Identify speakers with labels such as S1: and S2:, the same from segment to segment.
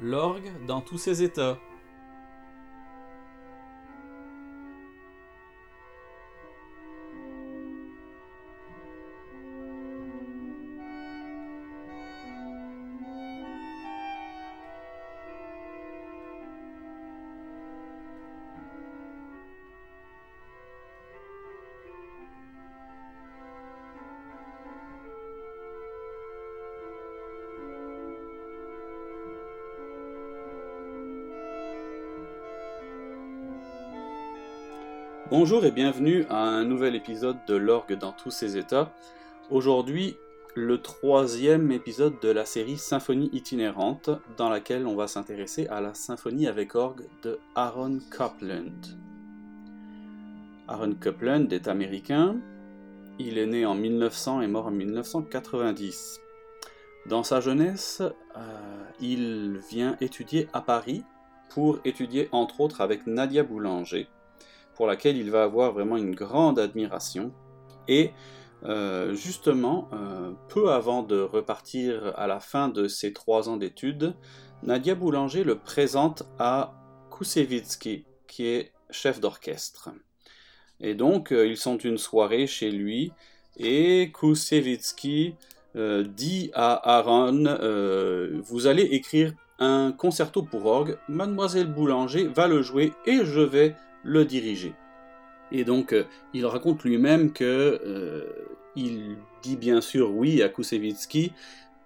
S1: L'orgue dans tous ses états. Bonjour et bienvenue à un nouvel épisode de l'orgue dans tous ses états. Aujourd'hui, le troisième épisode de la série Symphonie itinérante, dans laquelle on va s'intéresser à la symphonie avec orgue de Aaron Copland. Aaron Copland est américain, il est né en 1900 et mort en 1990. Dans sa jeunesse, euh, il vient étudier à Paris pour étudier entre autres avec Nadia Boulanger pour laquelle il va avoir vraiment une grande admiration. Et euh, justement, euh, peu avant de repartir à la fin de ses trois ans d'études, Nadia Boulanger le présente à Koussevitzky, qui est chef d'orchestre. Et donc, euh, ils sont une soirée chez lui, et Koussevitzky dit à Aaron Vous allez écrire un concerto pour orgue, Mademoiselle Boulanger va le jouer et je vais le diriger. Et donc, euh, il raconte lui-même que euh, il dit bien sûr oui à Koussevitzky,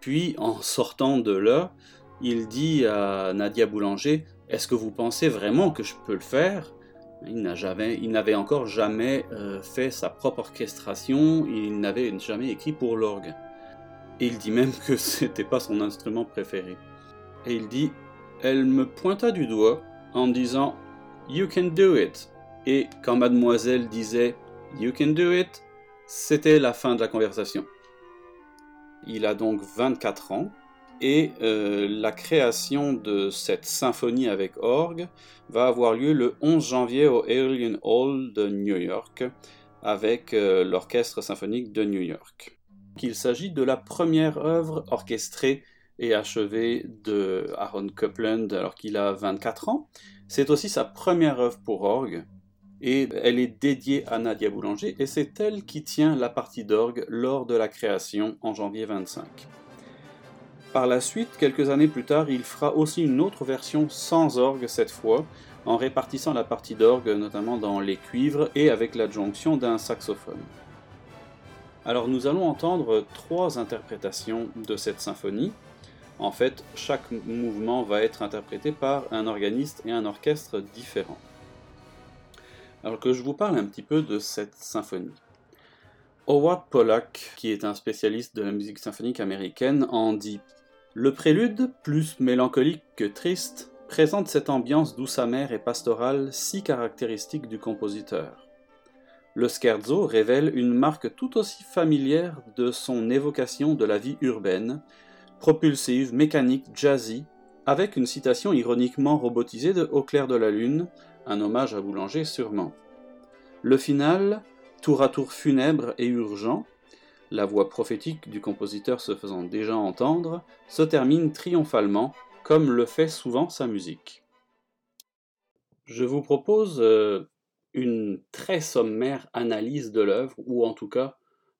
S1: puis en sortant de là, il dit à Nadia Boulanger Est-ce que vous pensez vraiment que je peux le faire? Il n'avait encore jamais euh, fait sa propre orchestration, il n'avait jamais écrit pour l'orgue. Et il dit même que c'était pas son instrument préféré. Et il dit Elle me pointa du doigt en disant You can do it. Et quand mademoiselle disait You can do it, c'était la fin de la conversation. Il a donc 24 ans et euh, la création de cette symphonie avec orgue va avoir lieu le 11 janvier au Alien Hall de New York avec euh, l'Orchestre symphonique de New York. Il s'agit de la première œuvre orchestrée et achevée de Aaron Copland alors qu'il a 24 ans c'est aussi sa première œuvre pour orgue, et elle est dédiée à Nadia Boulanger, et c'est elle qui tient la partie d'orgue lors de la création en janvier 25. Par la suite, quelques années plus tard, il fera aussi une autre version sans orgue cette fois, en répartissant la partie d'orgue notamment dans les cuivres et avec l'adjonction d'un saxophone. Alors nous allons entendre trois interprétations de cette symphonie, en fait, chaque mouvement va être interprété par un organiste et un orchestre différents. Alors que je vous parle un petit peu de cette symphonie. Howard Pollack, qui est un spécialiste de la musique symphonique américaine, en dit Le prélude, plus mélancolique que triste, présente cette ambiance douce amère et pastorale si caractéristique du compositeur. Le scherzo révèle une marque tout aussi familière de son évocation de la vie urbaine, propulsive, mécanique, jazzy, avec une citation ironiquement robotisée de Au clair de la lune, un hommage à Boulanger sûrement. Le final, tour à tour funèbre et urgent, la voix prophétique du compositeur se faisant déjà entendre, se termine triomphalement, comme le fait souvent sa musique. Je vous propose euh, une très sommaire analyse de l'œuvre, ou en tout cas,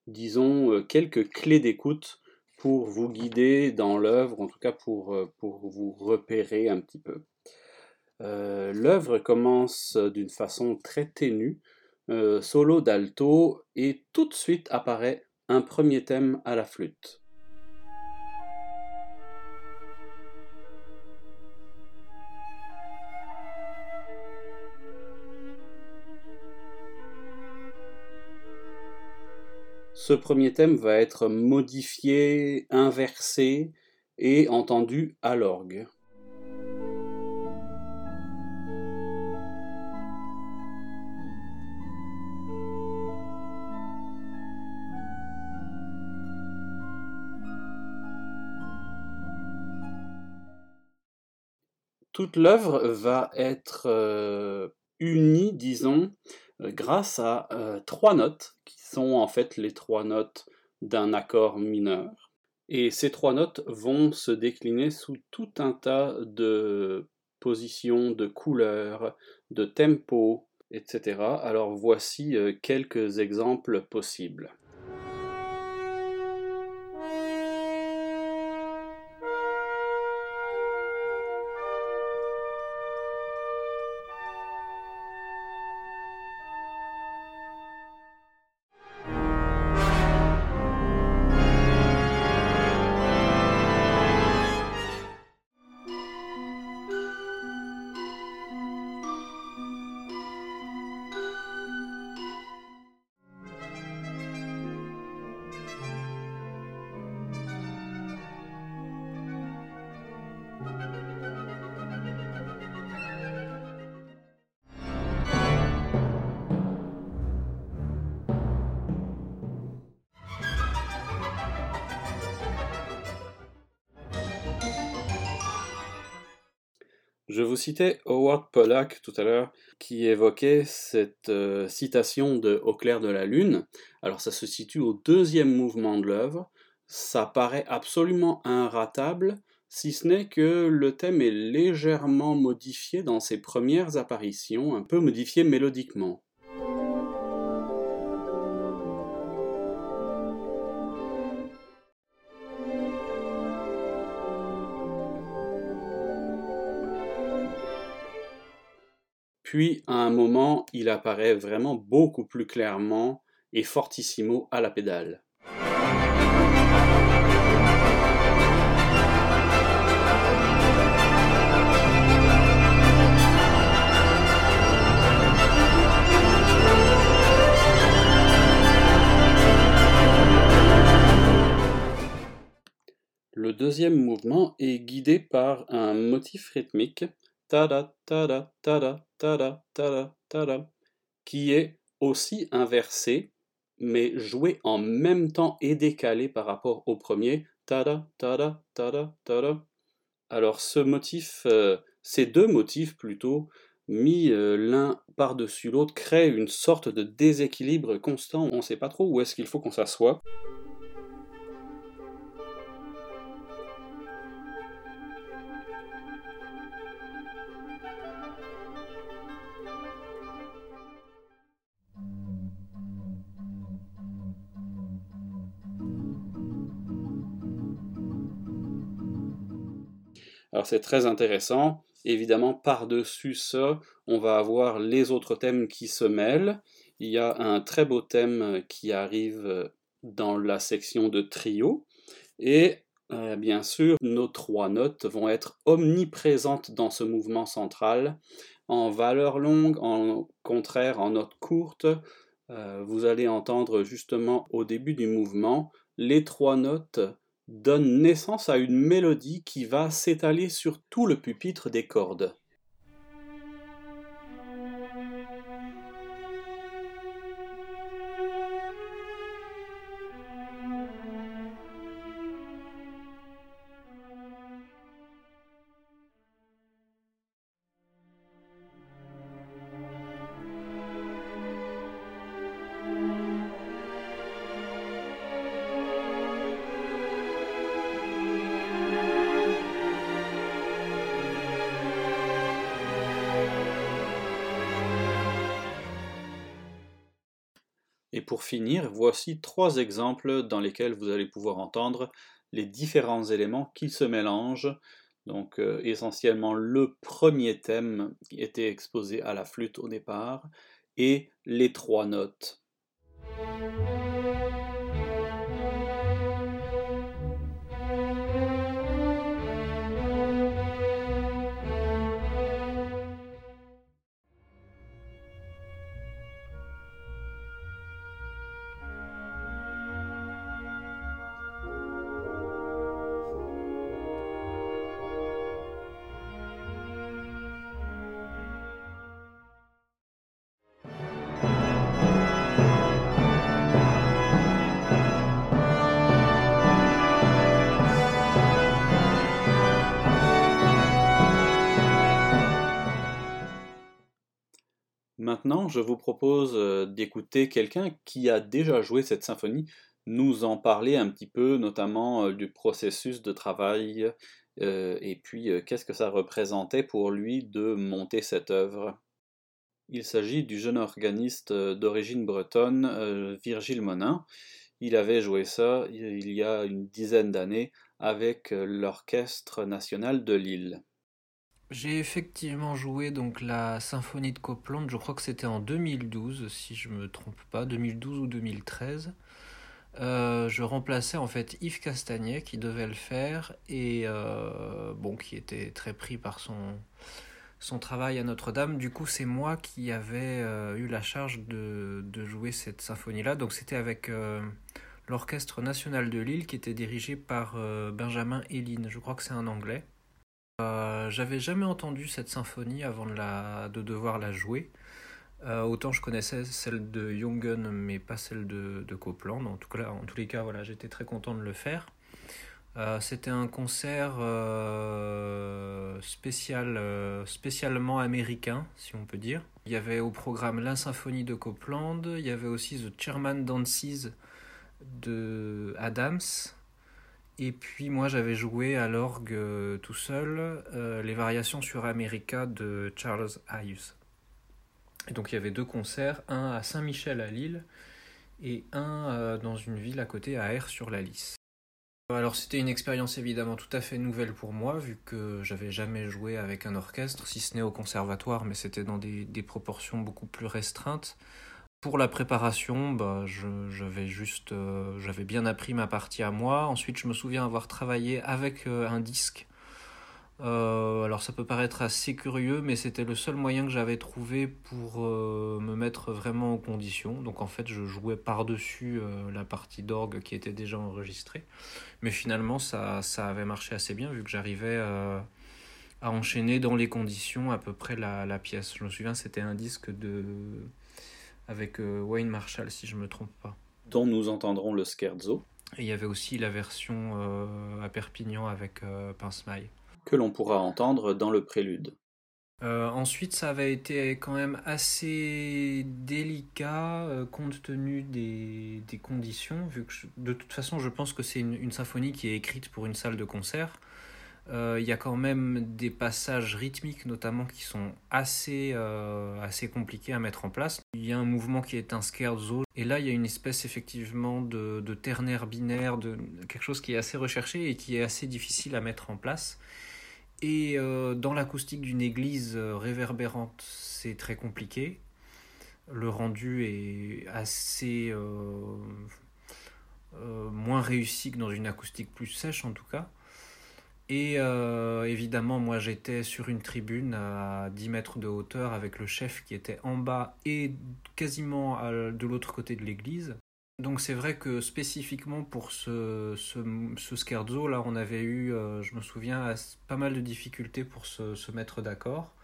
S1: disons, euh, quelques clés d'écoute pour vous guider dans l'œuvre, en tout cas pour, euh, pour vous repérer un petit peu. Euh, l'œuvre commence d'une façon très ténue, euh, solo d'alto, et tout de suite apparaît un premier thème à la flûte. Ce premier thème va être modifié, inversé et entendu à l'orgue. Toute l'œuvre va être euh, unie, disons, euh, grâce à euh, trois notes qui sont en fait les trois notes d'un accord mineur. Et ces trois notes vont se décliner sous tout un tas de positions, de couleurs, de tempo, etc. Alors voici euh, quelques exemples possibles. Citais Howard Pollack tout à l'heure, qui évoquait cette euh, citation de Au clair de la lune. Alors ça se situe au deuxième mouvement de l'œuvre. Ça paraît absolument inratable, si ce n'est que le thème est légèrement modifié dans ses premières apparitions, un peu modifié mélodiquement. Puis, à un moment, il apparaît vraiment beaucoup plus clairement et fortissimo à la pédale. Le deuxième mouvement est guidé par un motif rythmique qui est aussi inversé mais joué en même temps et décalé par rapport au premier tada tada tada tada. Alors ce motif euh, ces deux motifs plutôt mis euh, l'un par-dessus l'autre créent une sorte de déséquilibre constant on ne sait pas trop où est-ce qu'il faut qu'on s'assoie Alors c'est très intéressant. Évidemment, par-dessus ça, on va avoir les autres thèmes qui se mêlent. Il y a un très beau thème qui arrive dans la section de trio. Et euh, bien sûr, nos trois notes vont être omniprésentes dans ce mouvement central. En valeur longue, en contraire, en note courte, euh, vous allez entendre justement au début du mouvement les trois notes donne naissance à une mélodie qui va s'étaler sur tout le pupitre des cordes. Finir, voici trois exemples dans lesquels vous allez pouvoir entendre les différents éléments qui se mélangent. Donc euh, essentiellement le premier thème qui était exposé à la flûte au départ et les trois notes. Je vous propose euh, d'écouter quelqu'un qui a déjà joué cette symphonie nous en parler un petit peu, notamment du processus de travail et puis qu'est-ce que ça représentait pour lui de monter cette œuvre. Il s'agit du jeune organiste d'origine bretonne, Virgile Monin. Il avait joué ça il y a une dizaine d'années avec l'Orchestre national de Lille.
S2: J'ai effectivement joué donc la symphonie de Copland, je crois que c'était en 2012 si je me trompe pas, 2012 ou 2013. Euh, je remplaçais en fait Yves Castagnet qui devait le faire et euh, bon qui était très pris par son son travail à Notre-Dame. Du coup, c'est moi qui avais euh, eu la charge de, de jouer cette symphonie-là. Donc, c'était avec l'Orchestre national de Lille qui était dirigé par Benjamin Héline. Je crois que c'est un anglais. Euh, j'avais jamais entendu cette symphonie avant de, devoir la jouer. Euh, autant je connaissais celle de Jungen, mais pas celle de, Copland. En, en tous les cas, voilà, j'étais très content de le faire. Euh, c'était un concert spécial, spécialement américain, si on peut dire. Il y avait au programme La Symphonie de Copland, il y avait aussi The Chairman Dances de Adams, et puis moi j'avais joué à l'orgue euh, tout seul euh, les variations sur America de Charles Ives. Et donc il y avait deux concerts, un à Saint-Michel à Lille et un euh, dans une ville à côté à Air sur la Lys. Alors c'était une expérience évidemment tout à fait nouvelle pour moi vu que j'avais jamais joué avec un orchestre, si ce n'est au conservatoire, mais c'était dans des, des proportions beaucoup plus restreintes. Pour la préparation, bah, j'avais juste, euh, j'avais bien appris ma partie à moi. Ensuite, je me souviens avoir travaillé avec euh, un disque. Euh, alors, ça peut paraître assez curieux, mais c'était le seul moyen que j'avais trouvé pour me mettre vraiment en condition. Donc, en fait, je jouais par-dessus la partie d'orgue qui était déjà enregistrée. Mais finalement, ça, ça avait marché assez bien vu que j'arrivais à enchaîner dans les conditions à peu près la, la pièce. Je me souviens, c'était un disque de avec euh, Wayne Marshall, si je ne me trompe pas.
S1: Dont nous entendrons le scherzo.
S2: Et il y avait aussi la version euh, à Perpignan avec euh, Pince Maille.
S1: Que l'on pourra entendre dans le prélude.
S2: ensuite, ça avait été quand même assez délicat compte tenu des, des, conditions, vu que de toute façon, je pense que c'est une, une, symphonie qui est écrite pour une salle de concert. Euh, il y a quand même des passages rythmiques notamment qui sont assez, euh, assez compliqués à mettre en place. Il y a un mouvement qui est un scherzo et là il y a une espèce effectivement de, de ternaire binaire, de quelque chose qui est assez recherché et qui est assez difficile à mettre en place. Et euh, dans l'acoustique d'une église réverbérante, c'est très compliqué. Le rendu est assez moins réussi que dans une acoustique plus sèche en tout cas. Et euh, évidemment, moi j'étais sur une tribune à 10 mètres de hauteur avec le chef qui était en bas et quasiment de l'autre côté de l'église. Donc c'est vrai que spécifiquement pour ce, ce, scherzo, là on avait eu, euh, je me souviens, pas mal de difficultés pour se, se mettre d'accord.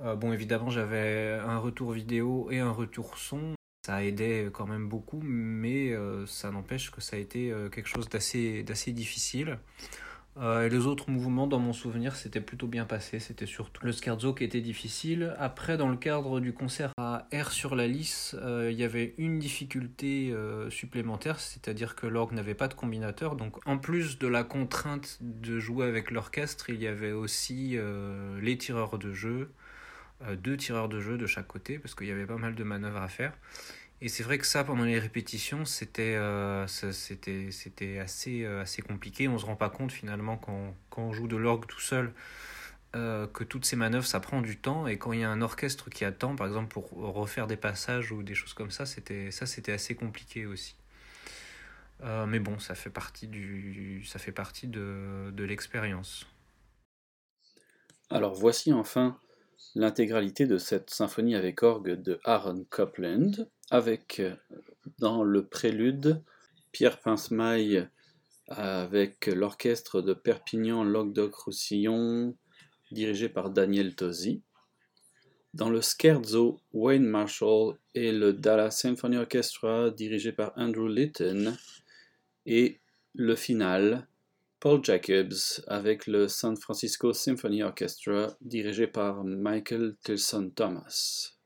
S2: Euh, bon évidemment j'avais un retour vidéo et un retour son. Ça aidait quand même beaucoup, mais ça n'empêche que ça a été quelque chose d'assez difficile. Euh, et les autres mouvements, dans mon souvenir, c'était plutôt bien passé. C'était surtout le scherzo qui était difficile. Après, dans le cadre du concert à R sur la lisse, euh, il y avait une difficulté euh, supplémentaire, c'est-à-dire que l'orgue n'avait pas de combinateur. Donc, en plus de la contrainte de jouer avec l'orchestre, il y avait aussi les tireurs de jeu, deux tireurs de jeu de chaque côté, parce qu'il y avait pas mal de manœuvres à faire. Et c'est vrai que ça, pendant les répétitions, c'était euh, assez, euh, assez compliqué. On ne se rend pas compte finalement quand, quand on joue de l'orgue tout seul euh, que toutes ces manœuvres, ça prend du temps. Et quand il y a un orchestre qui attend, par exemple, pour refaire des passages ou des choses comme ça, ça c'était assez compliqué aussi. mais bon, ça fait partie, du, ça fait partie de, de l'expérience.
S1: Alors voici enfin l'intégralité de cette symphonie avec orgue de Aaron Copland avec dans le prélude Pierre Pincemaille avec l'orchestre de Perpignan Languedoc-Roussillon dirigé par Daniel Tosi. Dans le scherzo, Wayne Marshall et le Dallas Symphony Orchestra dirigé par Andrew Litton. Et le final, Paul Jacobs avec le San Francisco Symphony Orchestra dirigé par Michael Tilson Thomas.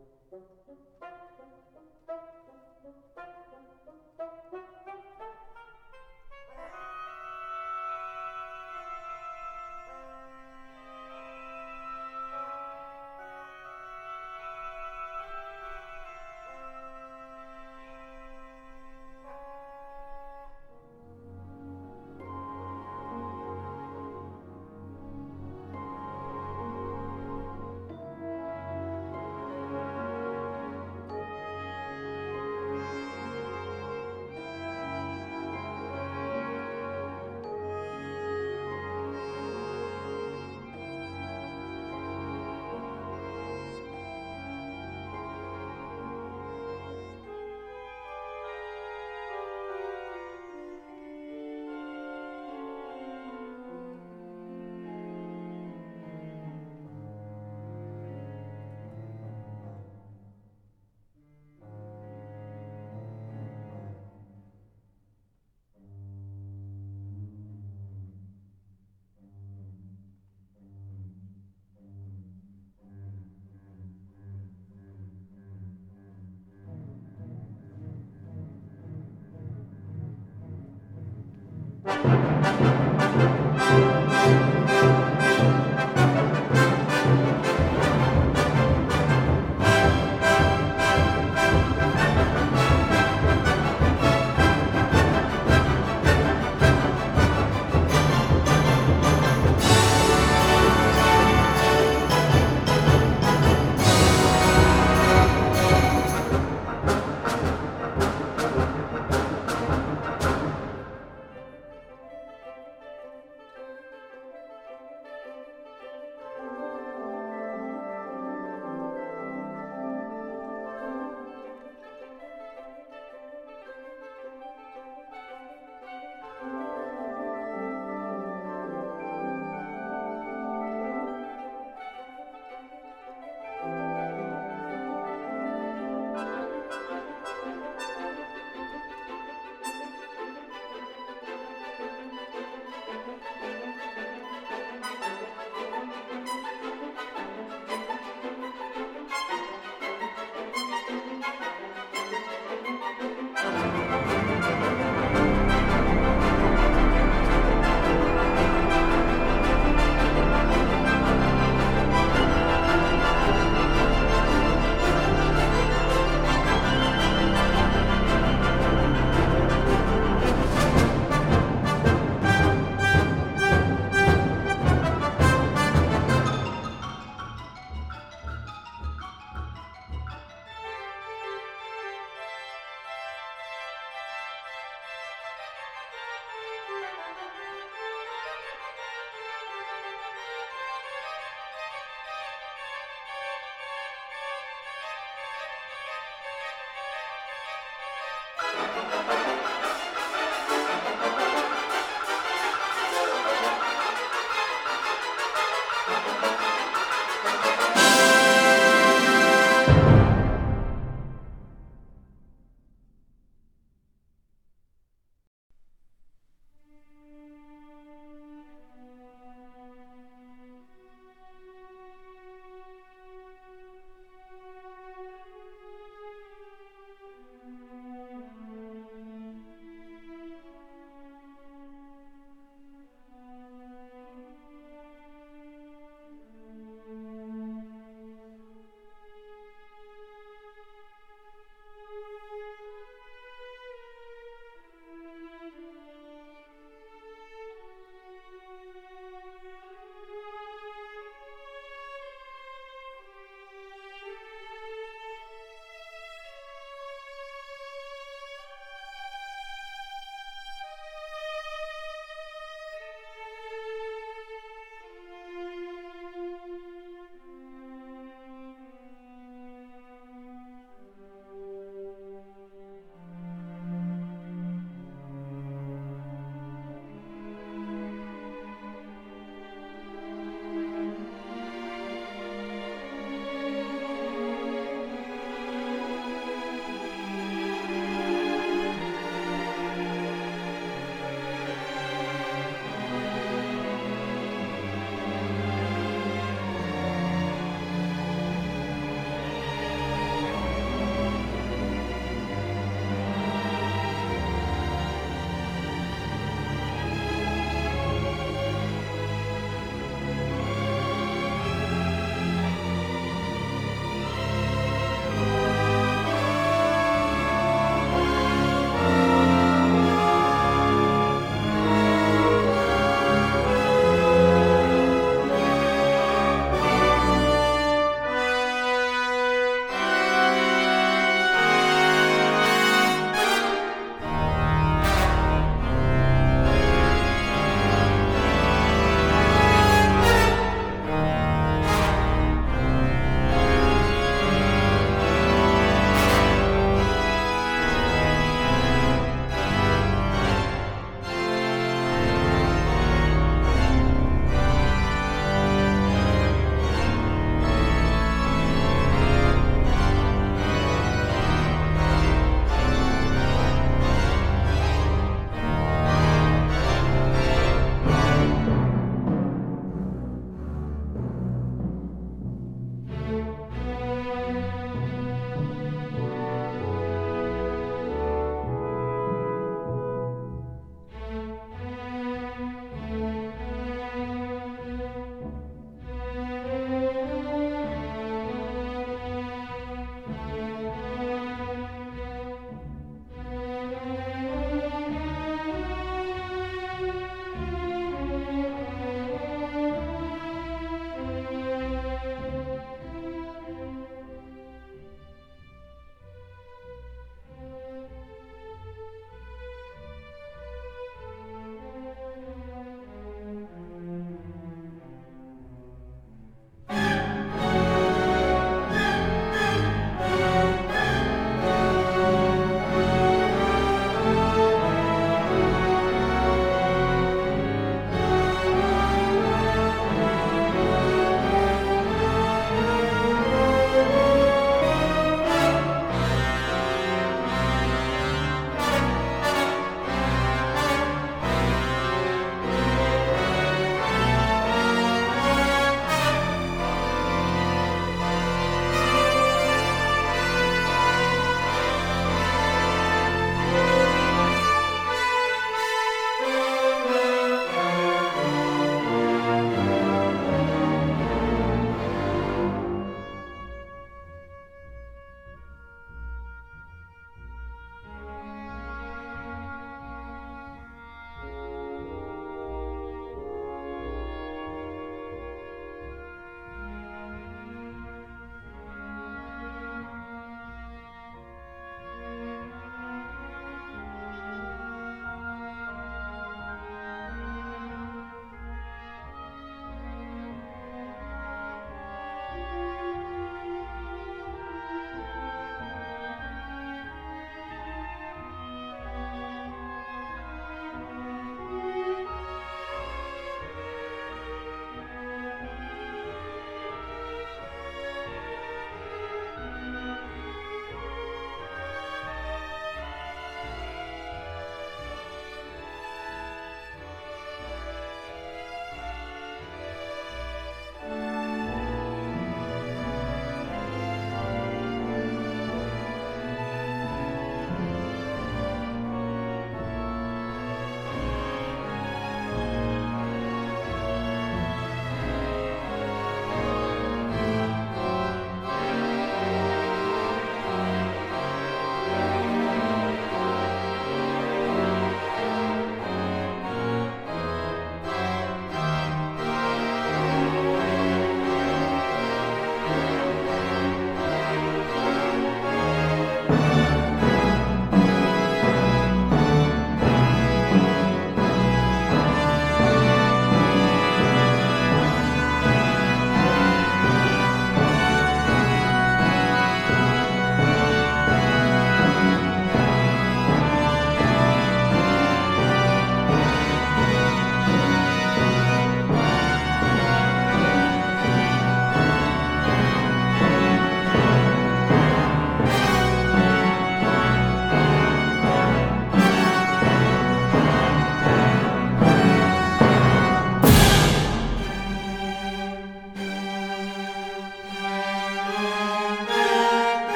S1: Thank you.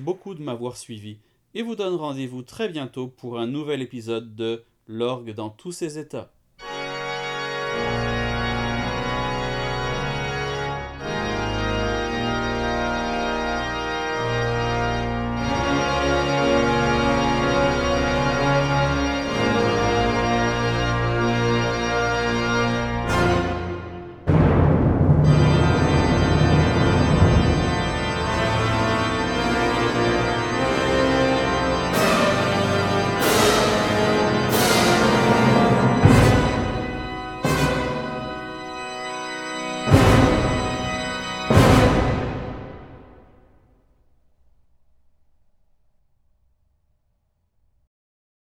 S1: Beaucoup de m'avoir suivi et vous donne rendez-vous très bientôt pour un nouvel épisode de L'orgue dans tous ses états.